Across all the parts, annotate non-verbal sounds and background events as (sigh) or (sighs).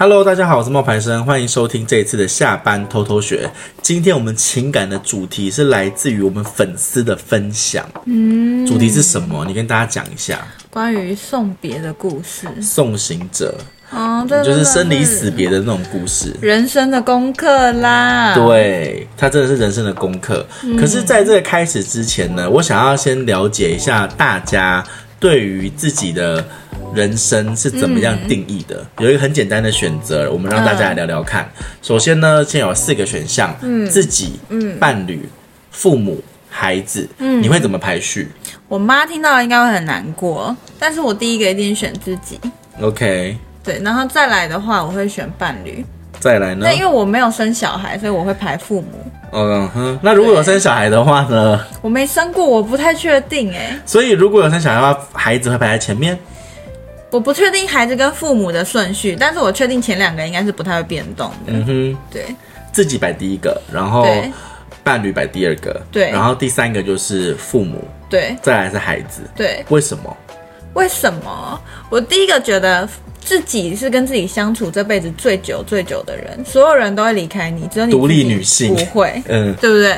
Hello，大家好，我是冒牌生，欢迎收听这一次的下班偷偷学。今天我们情感的主题是来自于我们粉丝的分享。嗯，主题是什么？你跟大家讲一下。关于送别的故事。送行者。哦，对，就是生离死别的那种故事。人生的功课啦。对，它真的是人生的功课。嗯。可是，在这个开始之前呢，我想要先了解一下大家对于自己的。人生是怎么样定义的？嗯、有一个很简单的选择，我们让大家来聊聊看。嗯、首先呢，先有四个选项：嗯，自己、嗯，伴侣、父母、孩子。嗯，你会怎么排序？我妈听到了应该会很难过，但是我第一个一定选自己。OK。对，然后再来的话，我会选伴侣。再来呢？那因为我没有生小孩，所以我会排父母。嗯哼。那如果有生小孩的话呢？我没生过，我不太确定哎。所以如果有生小孩的话，孩子会排在前面。我不确定孩子跟父母的顺序，但是我确定前两个应该是不太会变动的。嗯哼，对，自己摆第一个，然后伴侣摆第二个，对，然后第三个就是父母，对，再来是孩子，对。为什么？为什么？我第一个觉得自己是跟自己相处这辈子最久最久的人，所有人都会离开你，只有你独立女性不会，嗯，对不对？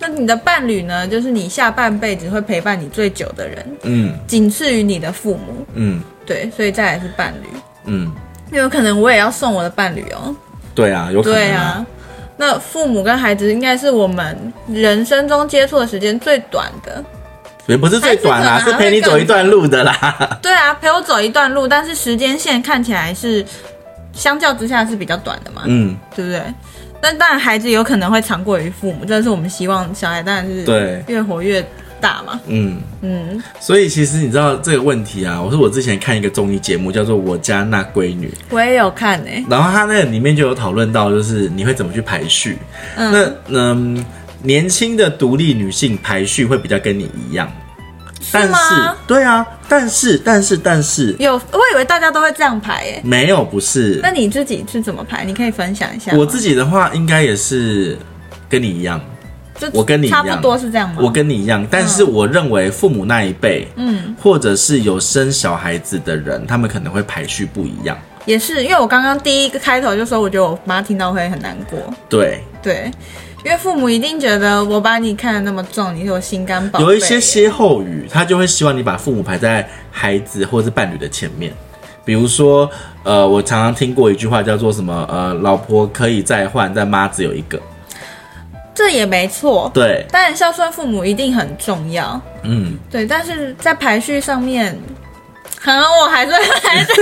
那你的伴侣呢？就是你下半辈子会陪伴你最久的人，嗯，仅次于你的父母，嗯。对，所以再来是伴侣。嗯，有可能我也要送我的伴侣哦。对啊，有可能啊。对啊，那父母跟孩子应该是我们人生中接触的时间最短的。也不是最短啦，是陪你走一段路的啦。(laughs) 对啊，陪我走一段路，但是时间线看起来是相较之下是比较短的嘛。嗯，对不对？但当然，孩子有可能会长过于父母，这是我们希望小孩当然是对越活越。大嘛，嗯嗯，所以其实你知道这个问题啊，我是我之前看一个综艺节目叫做《我家那闺女》，我也有看诶、欸，然后他那里面就有讨论到，就是你会怎么去排序，嗯、那嗯，年轻的独立女性排序会比较跟你一样，但是，是对啊，但是但是但是有，我以为大家都会这样排诶、欸，没有，不是，那你自己是怎么排？你可以分享一下。我自己的话，应该也是跟你一样。我跟你一样，差不多是这样吗？我跟你一样，但是我认为父母那一辈，嗯，或者是有生小孩子的人，他们可能会排序不一样。也是，因为我刚刚第一个开头就说，我觉得我妈听到会很难过。对对，因为父母一定觉得我把你看得那么重，你是我心肝宝贝。有一些歇后语，他就会希望你把父母排在孩子或是伴侣的前面。比如说，呃，我常常听过一句话叫做什么？呃，老婆可以再换，但妈只有一个。这也没错，对，但孝顺父母一定很重要，嗯，对，但是在排序上面，可能我还是会排在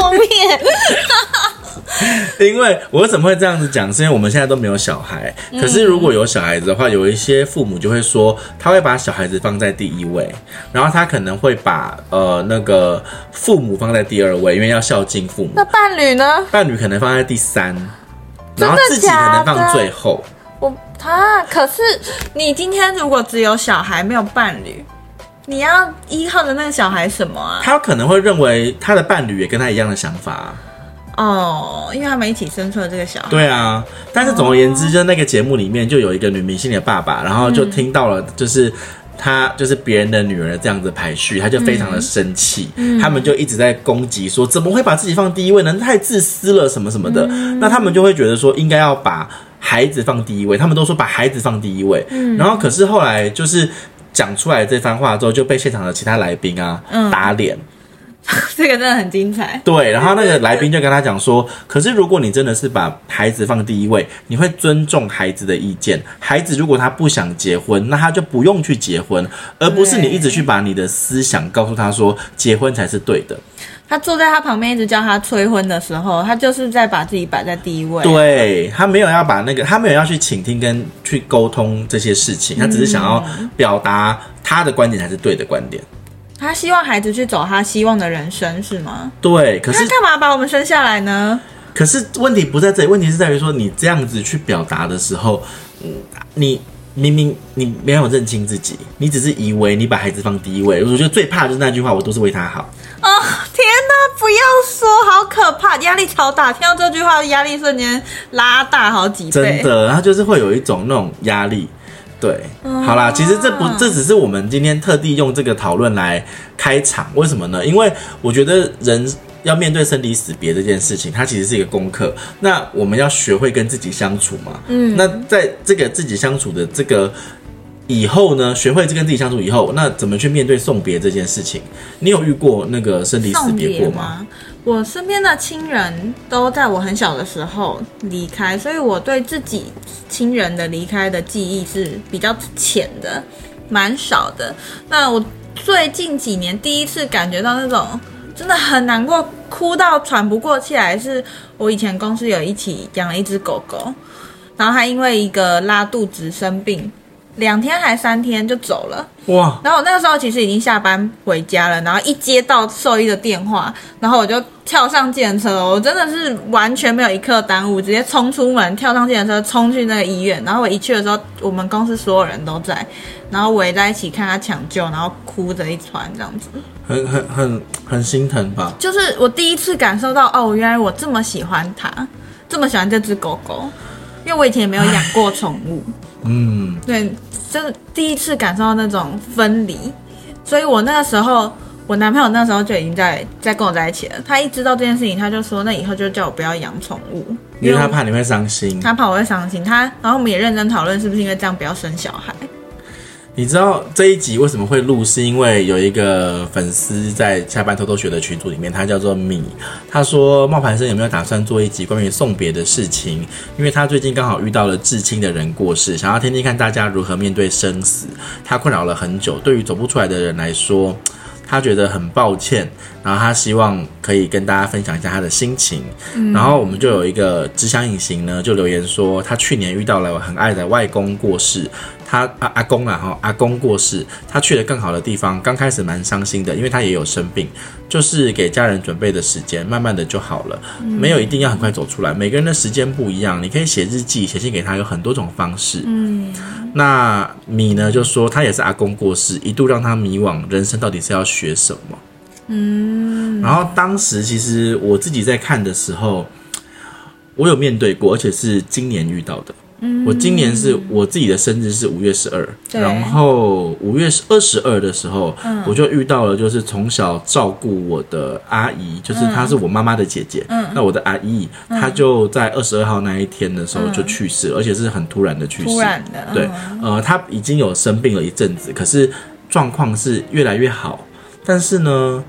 后面，(laughs) (laughs) 因为我为什么会这样子讲？是因为我们现在都没有小孩，可是如果有小孩子的话，有一些父母就会说，他会把小孩子放在第一位，然后他可能会把呃那个父母放在第二位，因为要孝敬父母。那伴侣呢？伴侣可能放在第三，然后自己可能放最后。我他可是你今天如果只有小孩没有伴侣，你要依靠的那个小孩什么啊？他可能会认为他的伴侣也跟他一样的想法哦，因为他们一起生出了这个小孩。对啊，但是总而言之，就那个节目里面就有一个女明星的爸爸，然后就听到了就是他就是别人的女儿这样子排序，他就非常的生气，嗯、他们就一直在攻击说怎么会把自己放第一位呢？太自私了什么什么的。嗯、那他们就会觉得说应该要把。孩子放第一位，他们都说把孩子放第一位，嗯，然后可是后来就是讲出来这番话之后，就被现场的其他来宾啊、嗯、打脸，(laughs) 这个真的很精彩。对，然后那个来宾就跟他讲说，可是如果你真的是把孩子放第一位，你会尊重孩子的意见。孩子如果他不想结婚，那他就不用去结婚，而不是你一直去把你的思想告诉他说结婚才是对的。他坐在他旁边一直叫他催婚的时候，他就是在把自己摆在第一位。对，他没有要把那个，他没有要去倾听跟去沟通这些事情，他只是想要表达他的观点才是对的观点。他希望孩子去走他希望的人生，是吗？对，可是他干嘛把我们生下来呢？可是问题不在这里，问题是在于说你这样子去表达的时候，嗯，你。明明你没有认清自己，你只是以为你把孩子放第一位。我觉得最怕的就是那句话，我都是为他好。哦，天哪，不要说，好可怕，压力超大。听到这句话，压力瞬间拉大好几倍。真的，他就是会有一种那种压力。对，哦、好啦，其实这不，这只是我们今天特地用这个讨论来开场。为什么呢？因为我觉得人。要面对生离死别这件事情，它其实是一个功课。那我们要学会跟自己相处嘛。嗯。那在这个自己相处的这个以后呢，学会跟自己相处以后，那怎么去面对送别这件事情？你有遇过那个生离死别过吗？我身边的亲人都在我很小的时候离开，所以我对自己亲人的离开的记忆是比较浅的，蛮少的。那我最近几年第一次感觉到那种真的很难过，哭到喘不过气来，是我以前公司有一起养了一只狗狗，然后它因为一个拉肚子生病。两天还三天就走了哇！然后我那个时候其实已经下班回家了，然后一接到兽医的电话，然后我就跳上计程车，我真的是完全没有一刻耽误，直接冲出门，跳上计程车，冲去那个医院。然后我一去的时候，我们公司所有人都在，然后围在一起看他抢救，然后哭着一团这样子，很很很很心疼吧？就是我第一次感受到哦，原来我这么喜欢它，这么喜欢这只狗狗，因为我以前也没有养过宠物。嗯，对。就是第一次感受到那种分离，所以我那个时候，我男朋友那时候就已经在在跟我在一起了。他一知道这件事情，他就说，那以后就叫我不要养宠物，因为他怕你会伤心，他怕我会伤心。他，然后我们也认真讨论，是不是因为这样不要生小孩。你知道这一集为什么会录？是因为有一个粉丝在下班偷偷学的群组里面，他叫做米。他说：“冒牌生有没有打算做一集关于送别的事情？因为他最近刚好遇到了至亲的人过世，想要听听看大家如何面对生死。他困扰了很久，对于走不出来的人来说，他觉得很抱歉。然后他希望可以跟大家分享一下他的心情。然后我们就有一个只想隐形呢，就留言说他去年遇到了很爱的外公过世。”他阿阿公啊，哈，阿公过世，他去了更好的地方。刚开始蛮伤心的，因为他也有生病，就是给家人准备的时间，慢慢的就好了，没有一定要很快走出来。每个人的时间不一样，你可以写日记、写信给他，有很多种方式。嗯，那米呢，就说他也是阿公过世，一度让他迷惘，人生到底是要学什么？嗯，然后当时其实我自己在看的时候，我有面对过，而且是今年遇到的。我今年是我自己的生日是五月十二，然后五月二十二的时候，嗯，我就遇到了，就是从小照顾我的阿姨，就是她是我妈妈的姐姐，嗯，那我的阿姨，她就在二十二号那一天的时候就去世，而且是很突然的去世，突然的，对，呃，她已经有生病了一阵子，可是状况是越来越好，但是呢，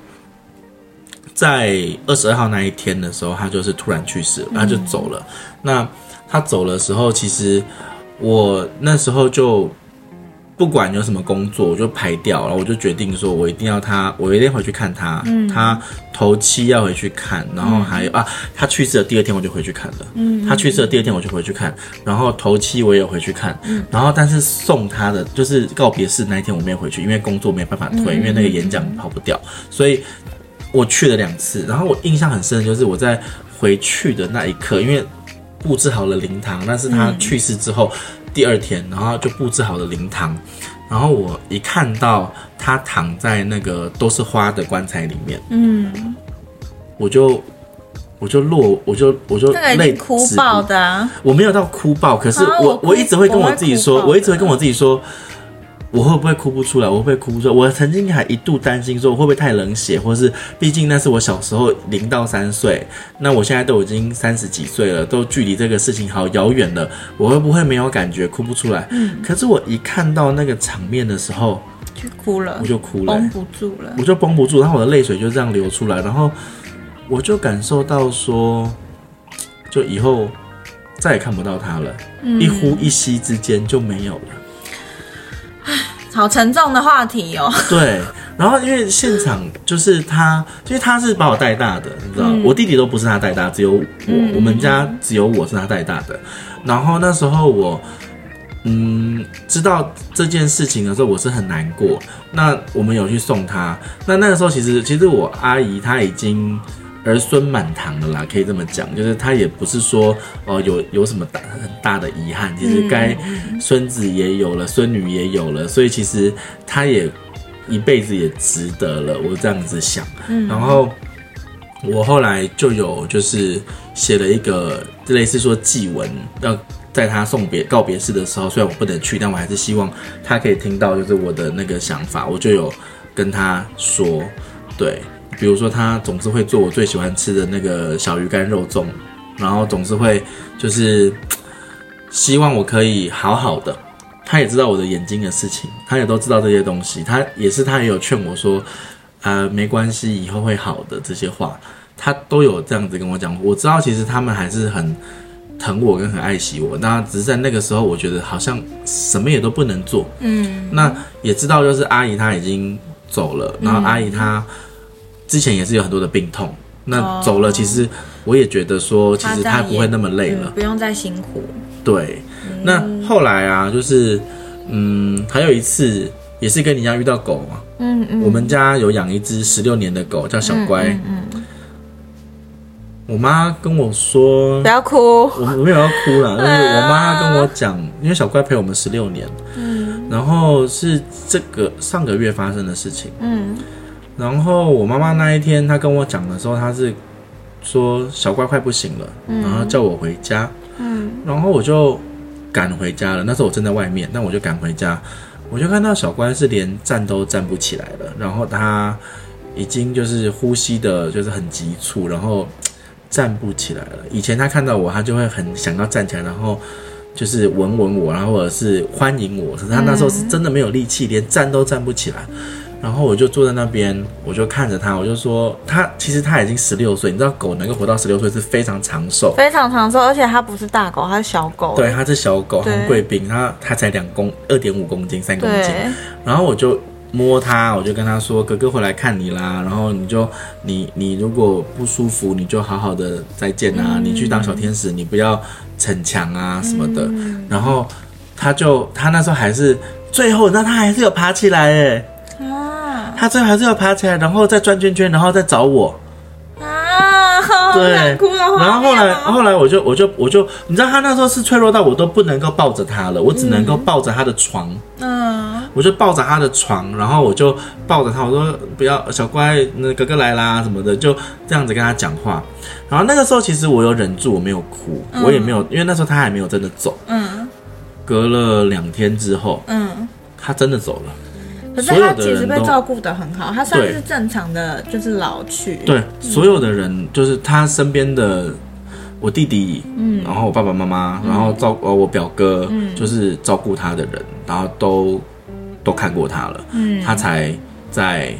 在二十二号那一天的时候，她就是突然去世了，她就走了，那。他走的时候，其实我那时候就不管有什么工作，我就排掉了。我就决定说，我一定要他，我一定回去看他。嗯，他头七要回去看，然后还有、嗯、啊，他去世的第二天我就回去看了。嗯，他去世的第二天我就回去看，然后头七我也回去看。嗯，然后但是送他的就是告别式那一天我没有回去，因为工作没办法推，因为那个演讲跑不掉，所以我去了两次。然后我印象很深的就是我在回去的那一刻，因为。布置好了灵堂，那是他去世之后第二天，然后就布置好了灵堂。然后我一看到他躺在那个都是花的棺材里面，嗯，我就我就落，我就我就泪哭爆的。我没有到哭爆，可是我我，我一直会跟我自己说，我一直会跟我自己说。我会不会哭不出来？我会不会哭不出来？我曾经还一度担心说，我会不会太冷血，或是毕竟那是我小时候零到三岁，那我现在都已经三十几岁了，都距离这个事情好遥远了，我会不会没有感觉，哭不出来？嗯。可是我一看到那个场面的时候，就哭了，我就哭了，绷不住了，我就绷不住，然后我的泪水就这样流出来，然后我就感受到说，就以后再也看不到他了，嗯，一呼一吸之间就没有了。好沉重的话题哦。(laughs) 对，然后因为现场就是他，因为他是把我带大的，你知道，嗯、我弟弟都不是他带大，只有我，嗯、我们家只有我是他带大的。然后那时候我，嗯，知道这件事情的时候，我是很难过。那我们有去送他，那那个时候其实，其实我阿姨她已经。儿孙满堂的啦，可以这么讲，就是他也不是说哦、呃、有有什么大很大的遗憾，其实该孙子也有了，孙女也有了，所以其实他也一辈子也值得了，我这样子想。然后我后来就有就是写了一个类似说祭文，要在他送别告别式的时候，虽然我不能去，但我还是希望他可以听到就是我的那个想法，我就有跟他说，对。比如说他总是会做我最喜欢吃的那个小鱼干肉粽，然后总是会就是希望我可以好好的。他也知道我的眼睛的事情，他也都知道这些东西。他也是，他也有劝我说，呃，没关系，以后会好的这些话，他都有这样子跟我讲。我知道其实他们还是很疼我跟很爱惜我，那只是在那个时候，我觉得好像什么也都不能做。嗯，那也知道就是阿姨她已经走了，然后阿姨她之前也是有很多的病痛，那走了，其实我也觉得说，其实他不会那么累了，不用再辛苦。对。那后来啊，就是，嗯，还有一次也是跟你一样遇到狗嘛。嗯嗯。我们家有养一只十六年的狗，叫小乖。嗯，嗯，嗯。我妈跟我说，不要哭。我我没有要哭啦，(laughs) 但是我妈跟我讲，因为小乖陪我们十六年。嗯。然后是这个上个月发生的事情。嗯。然后我妈妈那一天她跟我讲的时候，她是说小乖快不行了，然后叫我回家。嗯。然后我就。赶回家了，那时候我正在外面，但我就赶回家，我就看到小乖是连站都站不起来了，然后他已经就是呼吸的，就是很急促，然后站不起来了。以前他看到我，他就会很想要站起来，然后就是吻吻我，然后或者是欢迎我。可是他那时候是真的没有力气，连站都站不起来。然后我就坐在那边，我就看着他，我就说他其实他已经十六岁，你知道狗能够活到十六岁是非常长寿，非常长寿，而且它不是大狗，它是小狗。对，它是小狗，红贵宾，它它才两公二点五公斤，三公斤。然后我就摸它，我就跟他说：“哥哥回来看你啦。”然后你就你你如果不舒服，你就好好的再见啊，嗯、你去当小天使，你不要逞强啊什么的。嗯、然后他就他那时候还是最后，那他还是有爬起来哎。他最后还是要爬起来，然后再转圈圈，然后再找我。啊，对，然后后来后来我就我就我就，你知道他那时候是脆弱到我都不能够抱着他了，我只能够抱着他的床。嗯，我就抱着他的床，然后我就抱着他，我说不要，小乖，那哥哥来啦什么的，就这样子跟他讲话。然后那个时候其实我有忍住，我没有哭，嗯、我也没有，因为那时候他还没有真的走。嗯，隔了两天之后，嗯，他真的走了。可是他其实被照顾的很好，他算是正常的，就是老去。对，所有的人就是他身边的我弟弟，嗯，然后我爸爸妈妈，然后照呃我表哥，嗯，就是照顾他的人，然后都都看过他了，嗯，他才在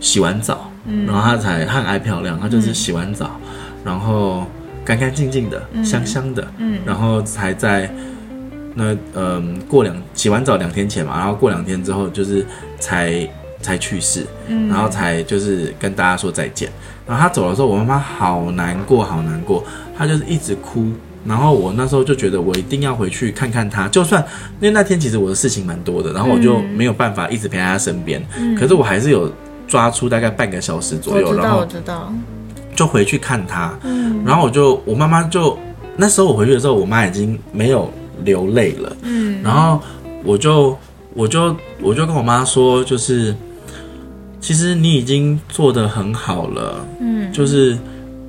洗完澡，嗯，然后他才他很爱漂亮，他就是洗完澡，然后干干净净的，香香的，嗯，然后才在。那嗯，过两洗完澡两天前嘛，然后过两天之后就是才才去世，嗯，然后才就是跟大家说再见。然后他走的时候，我妈妈好难过，好难过，她就是一直哭。然后我那时候就觉得我一定要回去看看她，就算因为那天其实我的事情蛮多的，然后我就没有办法一直陪在她身边。嗯，可是我还是有抓出大概半个小时左右，然后我知道，就回去看她。嗯，然后我就我妈妈就那时候我回去的时候，我妈已经没有。流泪了，嗯，然后我就我就我就跟我妈说，就是其实你已经做得很好了，嗯，就是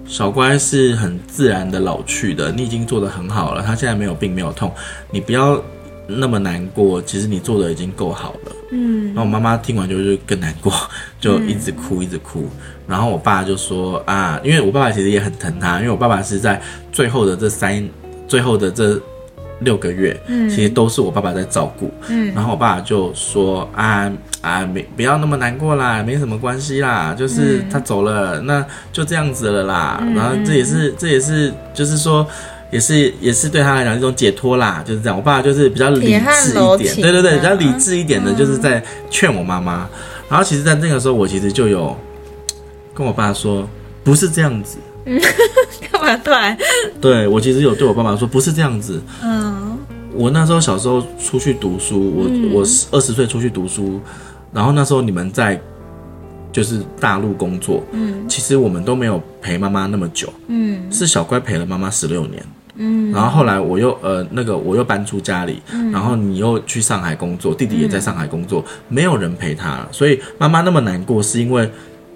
小乖是很自然的老去的，你已经做得很好了，他现在没有病没有痛，你不要那么难过，其实你做的已经够好了，嗯，然后我妈妈听完就是更难过，(laughs) 就一直哭一直哭，然后我爸就说啊，因为我爸爸其实也很疼他，因为我爸爸是在最后的这三最后的这。六个月，嗯，其实都是我爸爸在照顾，嗯，然后我爸爸就说啊啊，没不要那么难过啦，没什么关系啦，就是他走了，嗯、那就这样子了啦，嗯、然后这也是这也是就是说，也是也是对他来讲一种解脱啦，就是这样。我爸爸就是比较理智一点，对对对，比较理智一点的，就是在劝我妈妈。嗯、然后其实，在那个时候，我其实就有跟我爸说，不是这样子。嗯，(laughs) 干嘛对？对，我其实有对我爸爸说，不是这样子。嗯，我那时候小时候出去读书，我、嗯、我二十岁出去读书，然后那时候你们在就是大陆工作，嗯，其实我们都没有陪妈妈那么久，嗯，是小乖陪了妈妈十六年，嗯，然后后来我又呃那个我又搬出家里，嗯、然后你又去上海工作，弟弟也在上海工作，嗯、没有人陪他，所以妈妈那么难过，是因为。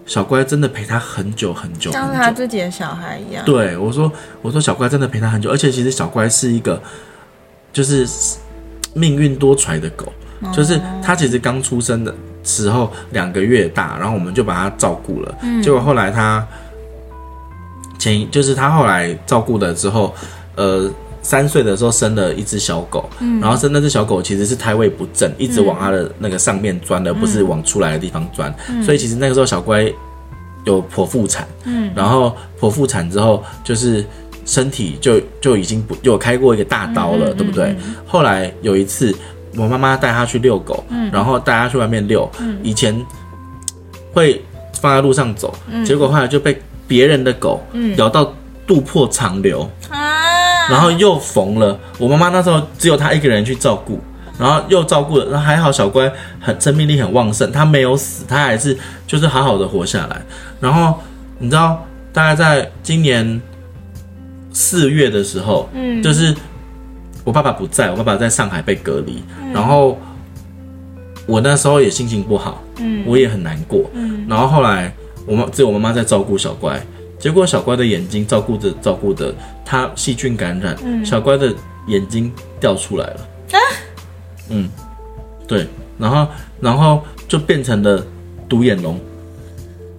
小乖真的陪他很久很久，像他自己的小孩一样。对，我说，我说小乖真的陪他很久，而且其实小乖是一个，就是命运多舛的狗，嗯、就是他其实刚出生的时候两个月大，然后我们就把它照顾了。嗯，结果后来他前就是他后来照顾了之后，呃，三岁的时候生了一只小狗，嗯，然后生那只小狗其实是胎位不正，一直往它的那个上面钻，而不是往出来的地方钻，嗯，所以其实那个时候小乖有剖腹产，嗯，然后剖腹产之后就是。身体就就已经不有开过一个大刀了，嗯、对不对？嗯、后来有一次，我妈妈带他去遛狗，嗯、然后带他去外面遛。嗯、以前会放在路上走，嗯、结果后来就被别人的狗咬到肚破肠流，嗯、然后又缝了。我妈妈那时候只有她一个人去照顾，然后又照顾了，然后还好小乖很生命力很旺盛，他没有死，他还是就是好好的活下来。然后你知道，大概在今年。四月的时候，嗯，就是我爸爸不在，我爸爸在上海被隔离，嗯、然后我那时候也心情不好，嗯，我也很难过，嗯，然后后来我妈只有我妈妈在照顾小乖，结果小乖的眼睛照顾着照顾着，他细菌感染，嗯、小乖的眼睛掉出来了，啊，嗯，对，然后然后就变成了独眼龙。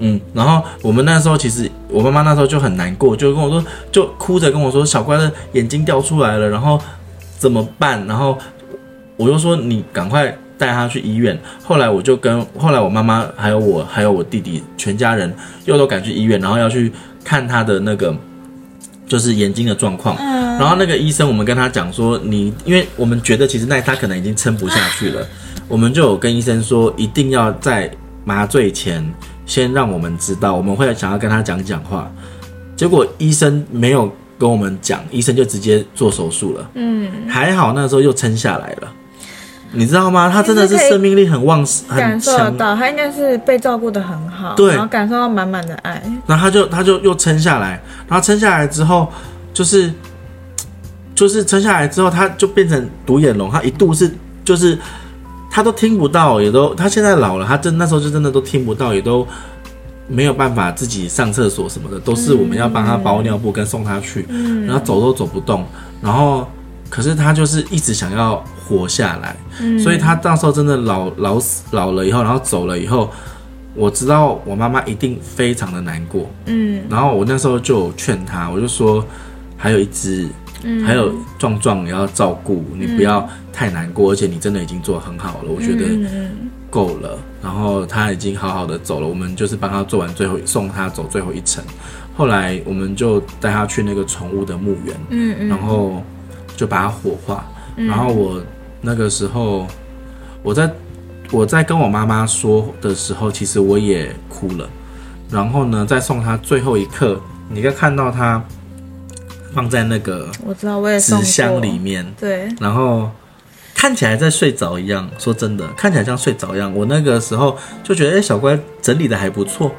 嗯，然后我们那时候其实我妈妈那时候就很难过，就跟我说，就哭着跟我说，小乖的眼睛掉出来了，然后怎么办？然后我就说你赶快带他去医院。后来我就跟后来我妈妈还有我还有我弟弟全家人又都赶去医院，然后要去看他的那个就是眼睛的状况。然后那个医生我们跟他讲说，你因为我们觉得其实那他可能已经撑不下去了，我们就有跟医生说一定要在麻醉前。先让我们知道，我们会想要跟他讲讲话，结果医生没有跟我们讲，医生就直接做手术了。嗯，还好那时候又撑下来了，你知道吗？他真的是生命力很旺盛，感受得到，他应该是被照顾得很好，对，然后感受到满满的爱。然后他就他就又撑下来，然后撑下来之后，就是就是撑下来之后，他就变成独眼龙，他一度是就是。他都听不到，也都他现在老了，他真那时候就真的都听不到，也都没有办法自己上厕所什么的，都是我们要帮他包尿布跟送他去，嗯、然后走都走不动，然后可是他就是一直想要活下来，嗯、所以他到时候真的老老死老了以后，然后走了以后，我知道我妈妈一定非常的难过，嗯，然后我那时候就劝他，我就说还有一只。还有壮壮也要照顾，你不要太难过，而且你真的已经做得很好了，我觉得够了。然后他已经好好的走了，我们就是帮他做完最后送他走最后一程。后来我们就带他去那个宠物的墓园，嗯嗯，然后就把它火化。然后我那个时候我在我在跟我妈妈说的时候，其实我也哭了。然后呢，在送他最后一刻，你可以看到他。放在那个我知道，我也纸箱里面，对，然后看起来在睡着一样。说真的，看起来像睡着一样。我那个时候就觉得，哎，小乖整理的还不错。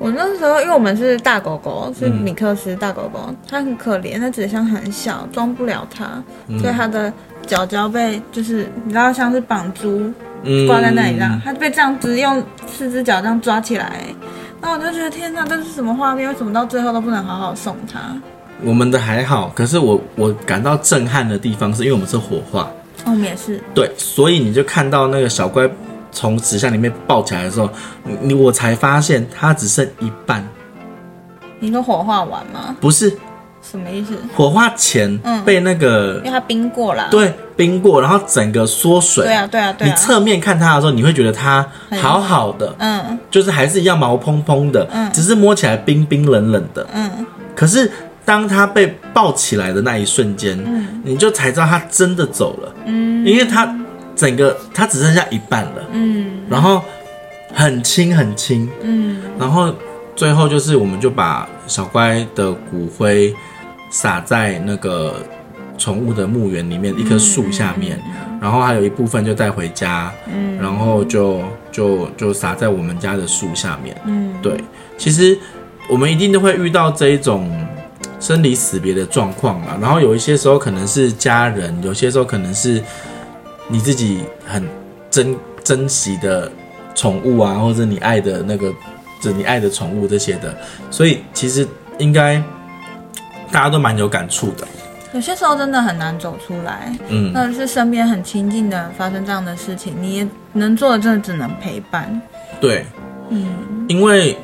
我那时候，因为我们是大狗狗，是米克斯大狗狗，它很可怜，它纸箱很小，装不了它，所以它的脚脚被就是你知道，像是绑猪挂在那里这样，它被这样子用四只脚这样抓起来。那我就觉得天哪，这是什么画面？为什么到最后都不能好好送它？我们的还好，可是我我感到震撼的地方是因为我们是火化，我们也是，对，所以你就看到那个小乖从纸箱里面抱起来的时候，你你我才发现它只剩一半。你说火化完吗？不是，什么意思？火化前被那个，因为它冰过了，对，冰过，然后整个缩水。对啊，对啊，对啊。你侧面看它的时候，你会觉得它好好的，嗯，就是还是一样毛蓬蓬的，嗯，只是摸起来冰冰冷冷的，嗯，可是。当它被抱起来的那一瞬间，嗯，你就才知道它真的走了，嗯，因为他整个它只剩下一半了，嗯，然后很轻很轻，嗯，然后最后就是我们就把小乖的骨灰撒在那个宠物的墓园里面一棵树下面，嗯，然后还有一部分就带回家，嗯，然后就就就撒在我们家的树下面，嗯，对，其实我们一定都会遇到这一种。生离死别的状况啊，然后有一些时候可能是家人，有些时候可能是你自己很珍珍惜的宠物啊，或者你爱的那个，就你爱的宠物这些的，所以其实应该大家都蛮有感触的。有些时候真的很难走出来。嗯，或者是身边很亲近的发生这样的事情，你也能做的，真的只能陪伴。对，嗯，因为。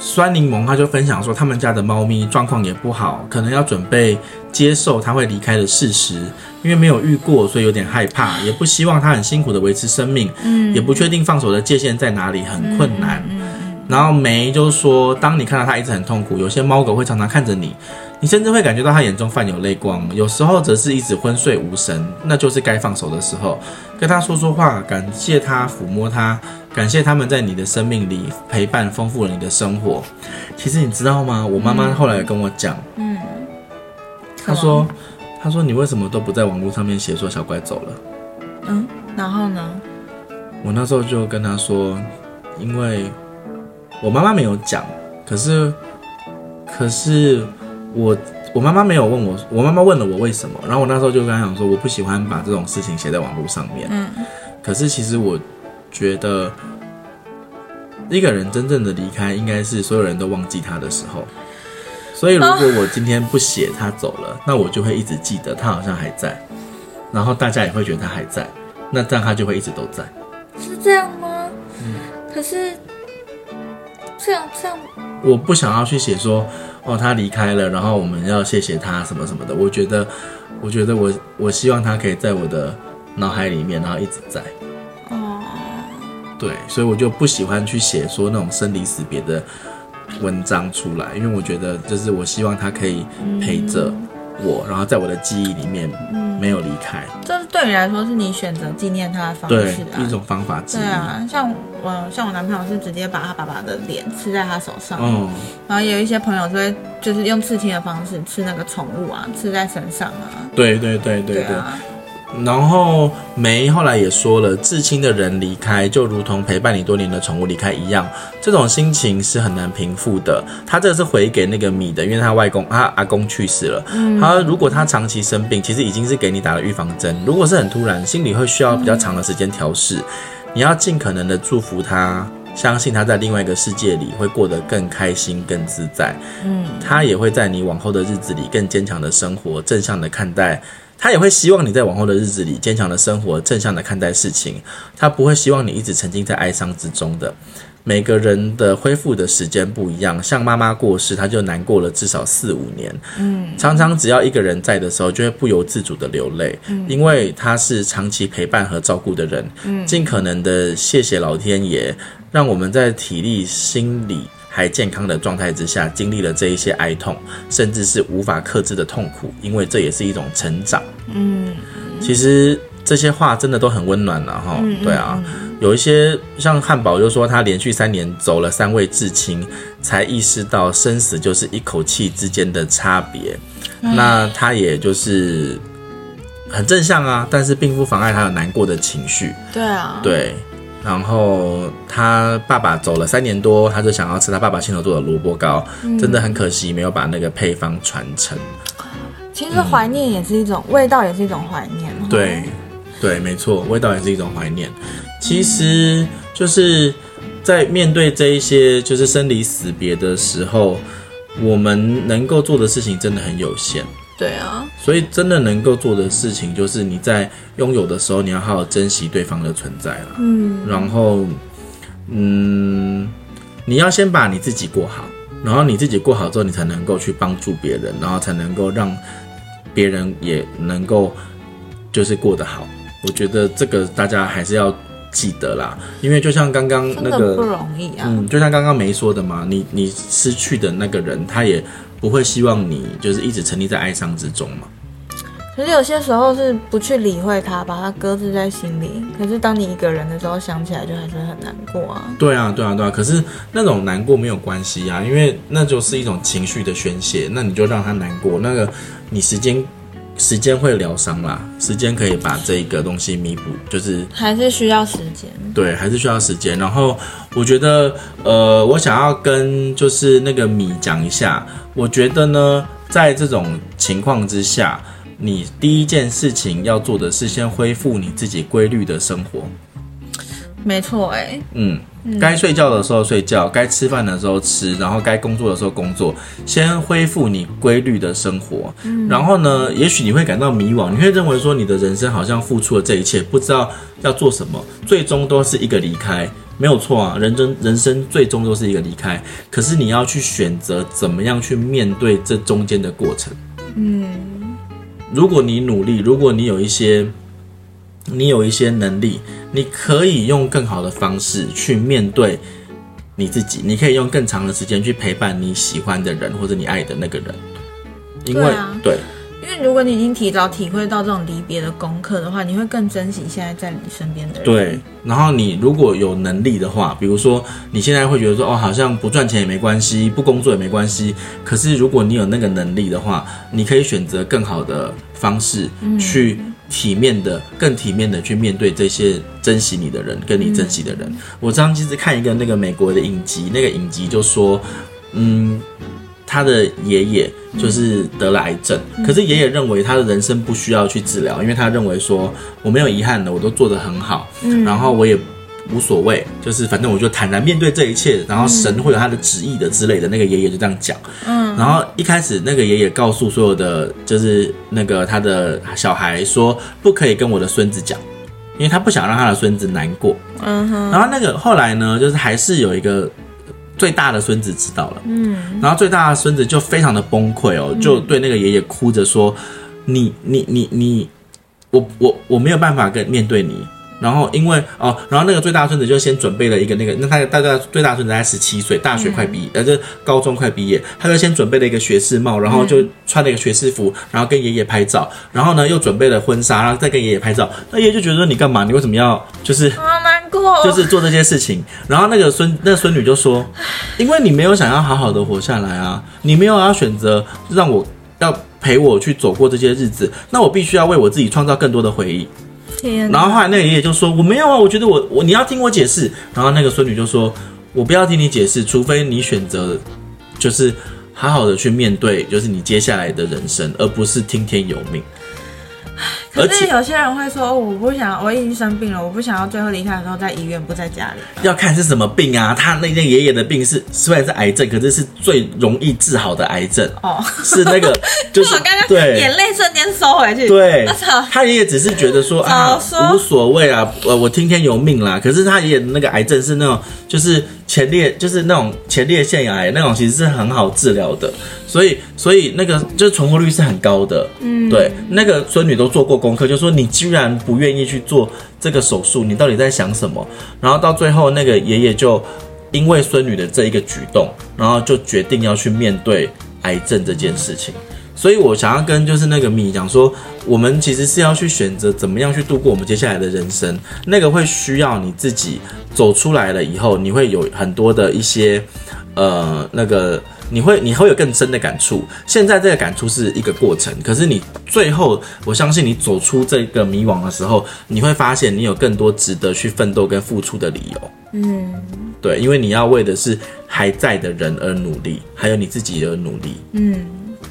酸柠檬他就分享说，他们家的猫咪状况也不好，可能要准备接受他会离开的事实，因为没有遇过，所以有点害怕，也不希望他很辛苦的维持生命，嗯，也不确定放手的界限在哪里，很困难。嗯，然后梅就说，当你看到他一直很痛苦，有些猫狗会常常看着你，你甚至会感觉到他眼中泛有泪光，有时候则是一直昏睡无神，那就是该放手的时候，跟他说说话，感谢他，抚摸他。感谢他们在你的生命里陪伴，丰富了你的生活。其实你知道吗？我妈妈后来跟我讲，嗯，她说，他说你为什么都不在网络上面写说小怪走了？嗯，然后呢？我那时候就跟他说，因为我妈妈没有讲，可是，可是我我妈妈没有问我，我妈妈问了我为什么，然后我那时候就跟她讲说，我不喜欢把这种事情写在网络上面。嗯，可是其实我。觉得一个人真正的离开，应该是所有人都忘记他的时候。所以，如果我今天不写他走了，那我就会一直记得他好像还在，然后大家也会觉得他还在，那这样他就会一直都在。是这样吗？嗯。可是这样这样，我不想要去写说哦，他离开了，然后我们要谢谢他什么什么的。我觉得，我觉得我我希望他可以在我的脑海里面，然后一直在。哦对，所以我就不喜欢去写说那种生离死别的文章出来，因为我觉得就是我希望他可以陪着我，然后在我的记忆里面没有离开。这是对你来说是你选择纪念他的方式啊，对，一种方法之一。对啊，像我像我男朋友是直接把他爸爸的脸刺在他手上，嗯，然后也有一些朋友就会就是用刺青的方式刺那个宠物啊，刺在身上啊。对对对对对。对啊然后梅后来也说了，至亲的人离开，就如同陪伴你多年的宠物离开一样，这种心情是很难平复的。他这个是回给那个米的，因为他外公他阿公去世了。嗯，他如果他长期生病，其实已经是给你打了预防针。如果是很突然，心里会需要比较长的时间调试。你要尽可能的祝福他，相信他在另外一个世界里会过得更开心、更自在。嗯，他也会在你往后的日子里更坚强的生活，正向的看待。他也会希望你在往后的日子里坚强的生活，正向的看待事情。他不会希望你一直沉浸在哀伤之中的。每个人的恢复的时间不一样，像妈妈过世，他就难过了至少四五年。嗯，常常只要一个人在的时候，就会不由自主的流泪，嗯，因为他是长期陪伴和照顾的人。嗯，尽可能的谢谢老天爷，让我们在体力、心理。还健康的状态之下，经历了这一些哀痛，甚至是无法克制的痛苦，因为这也是一种成长。嗯，其实这些话真的都很温暖了哈。对啊，有一些像汉堡就说他连续三年走了三位至亲，才意识到生死就是一口气之间的差别。那他也就是很正向啊，但是并不妨碍他有难过的情绪。对啊，对。然后他爸爸走了三年多，他就想要吃他爸爸亲手做的萝卜糕，嗯，真的很可惜没有把那个配方传承。其实怀念也是一种、嗯、味道，也是一种怀念。对，对，没错，味道也是一种怀念。其实就是在面对这一些就是生离死别的时候，我们能够做的事情真的很有限。对啊，所以真的能够做的事情，就是你在拥有的时候，你要好好珍惜对方的存在了。嗯，然后，嗯，你要先把你自己过好，然后你自己过好之后，你才能够去帮助别人，然后才能够让别人也能够就是过得好。我觉得这个大家还是要记得啦，因为就像刚刚那个不容易啊，嗯，就像刚刚没说的嘛，你你失去的那个人，他也。不会希望你就是一直沉溺在哀伤之中嘛？可是有些时候是不去理会它，把它搁置在心里。可是当你一个人的时候，想起来就还是很难过啊。对啊，对啊，对啊。可是那种难过没有关系啊，因为那就是一种情绪的宣泄。那你就让他难过，那个你时间。时间会疗伤啦，时间可以把这个东西弥补，就是还是需要时间。对，还是需要时间。然后我觉得，呃，我想要跟就是那个米讲一下，我觉得呢，在这种情况之下，你第一件事情要做的是先恢复你自己规律的生活。没错，哎，嗯，该睡觉的时候睡觉，该吃饭的时候吃，然后该工作的时候工作，先恢复你规律的生活。嗯然后呢，也许你会感到迷惘，你会认为说你的人生好像付出了这一切，不知道要做什么，最终都是一个离开，没有错啊，人生人生最终都是一个离开。可是你要去选择怎么样去面对这中间的过程。嗯，如果你努力，如果你有一些。你有一些能力，你可以用更好的方式去面对你自己。你可以用更长的时间去陪伴你喜欢的人或者你爱的那个人，因为对啊，对。因为如果你已经提早体会到这种离别的功课的话，你会更珍惜现在在你身边的人。对，然后你如果有能力的话，比如说你现在会觉得说，哦，好像不赚钱也没关系，不工作也没关系。可是如果你有那个能力的话，你可以选择更好的方式去体面的、更体面的去面对这些珍惜你的人，跟你珍惜的人。我上次看一个那个美国的影集，那个影集就说，嗯。他的爷爷就是得了癌症，可是爷爷认为他的人生不需要去治疗，因为他认为说我没有遗憾的，我都做得很好，然后我也无所谓，就是反正我就坦然面对这一切，然后神会有他的旨意的之类的。那个爷爷就这样讲，嗯，然后一开始那个爷爷告诉所有的就是那个他的小孩说，不可以跟我的孙子讲，因为他不想让他的孙子难过，嗯哼，然后那个后来呢，就是还是有一个。最大的孙子知道了，嗯，然后最大的孙子就非常的崩溃哦，就对那个爷爷哭着说：“你你你你，我我我没有办法跟面对你。”然后因为哦，然后那个最大孙子就先准备了一个那个，那他大概最大孙子才十七岁，大学快毕业，呃，就高中快毕业，他就先准备了一个学士帽，然后就穿了一个学士服，然后跟爷爷拍照，然后呢又准备了婚纱，然后再跟爷爷拍照。那爷爷就觉得说：“你干嘛？你为什么要就是好难过？”就是做这些事情，然后那个孙那个孙女就说：“ (sighs) 因为你没有想要好好的活下来啊，你没有要选择让我要陪我去走过这些日子，那我必须要为我自己创造更多的回忆。”然后后来那个爷爷就说：“我没有啊，我觉得我我你要听我解释。”然后那个孙女就说：“我不要听你解释，除非你选择就是好好的去面对，就是你接下来的人生，而不是听天由命。” (laughs) 可是有些人会说，我不想，我已经生病了，我不想要最后离开的时候在医院，不在家里。要看是什么病啊？他那个爷爷的病是虽然是癌症，可是是最容易治好的癌症哦，是那个 (laughs) 就是我刚刚对眼泪瞬间收回去。对，他爷爷只是觉得说啊无所谓啊，呃我听天由命啦。可是他爷爷的那个癌症是那种就是前列就是那种前列腺癌那种，其实是很好治疗的。所以，所以那个就是存活率是很高的。嗯，对，那个孙女都做过功课，就说你居然不愿意去做这个手术，你到底在想什么？然后到最后，那个爷爷就因为孙女的这一个举动，然后就决定要去面对癌症这件事情。所以我想要跟就是那个米讲说，我们其实是要去选择怎么样去度过我们接下来的人生，那个会需要你自己走出来了以后，你会有很多的一些呃那个。你会你会有更深的感触。现在这个感触是一个过程，可是你最后，我相信你走出这个迷惘的时候，你会发现你有更多值得去奋斗跟付出的理由。嗯，对，因为你要为的是还在的人而努力，还有你自己而努力。嗯。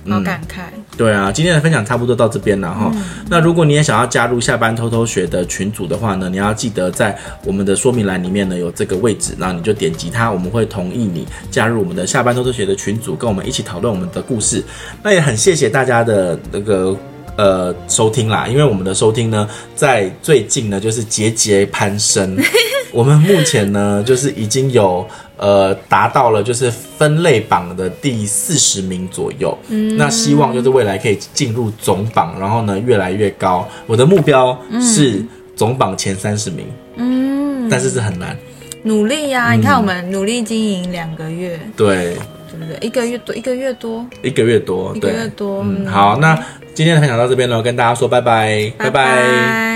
好感慨、嗯，对啊，今天的分享差不多到这边了哈。嗯、那如果你也想要加入下班偷偷学的群组的话呢，你要记得在我们的说明栏里面呢有这个位置，那你就点击它，我们会同意你加入我们的下班偷偷学的群组，跟我们一起讨论我们的故事。那也很谢谢大家的那个呃收听啦，因为我们的收听呢在最近呢就是节节攀升，(laughs) 我们目前呢就是已经有。呃，达到了就是分类榜的第四十名左右，嗯，那希望就是未来可以进入总榜，然后呢越来越高。我的目标是总榜前三十名，嗯，但是是很难，努力呀、啊！嗯、你看我们努力经营两个月，对，对不对？一个月多，一个月多，一个月多，一个月多，嗯，好，那今天的分享到这边了，跟大家说拜拜，拜拜。拜拜。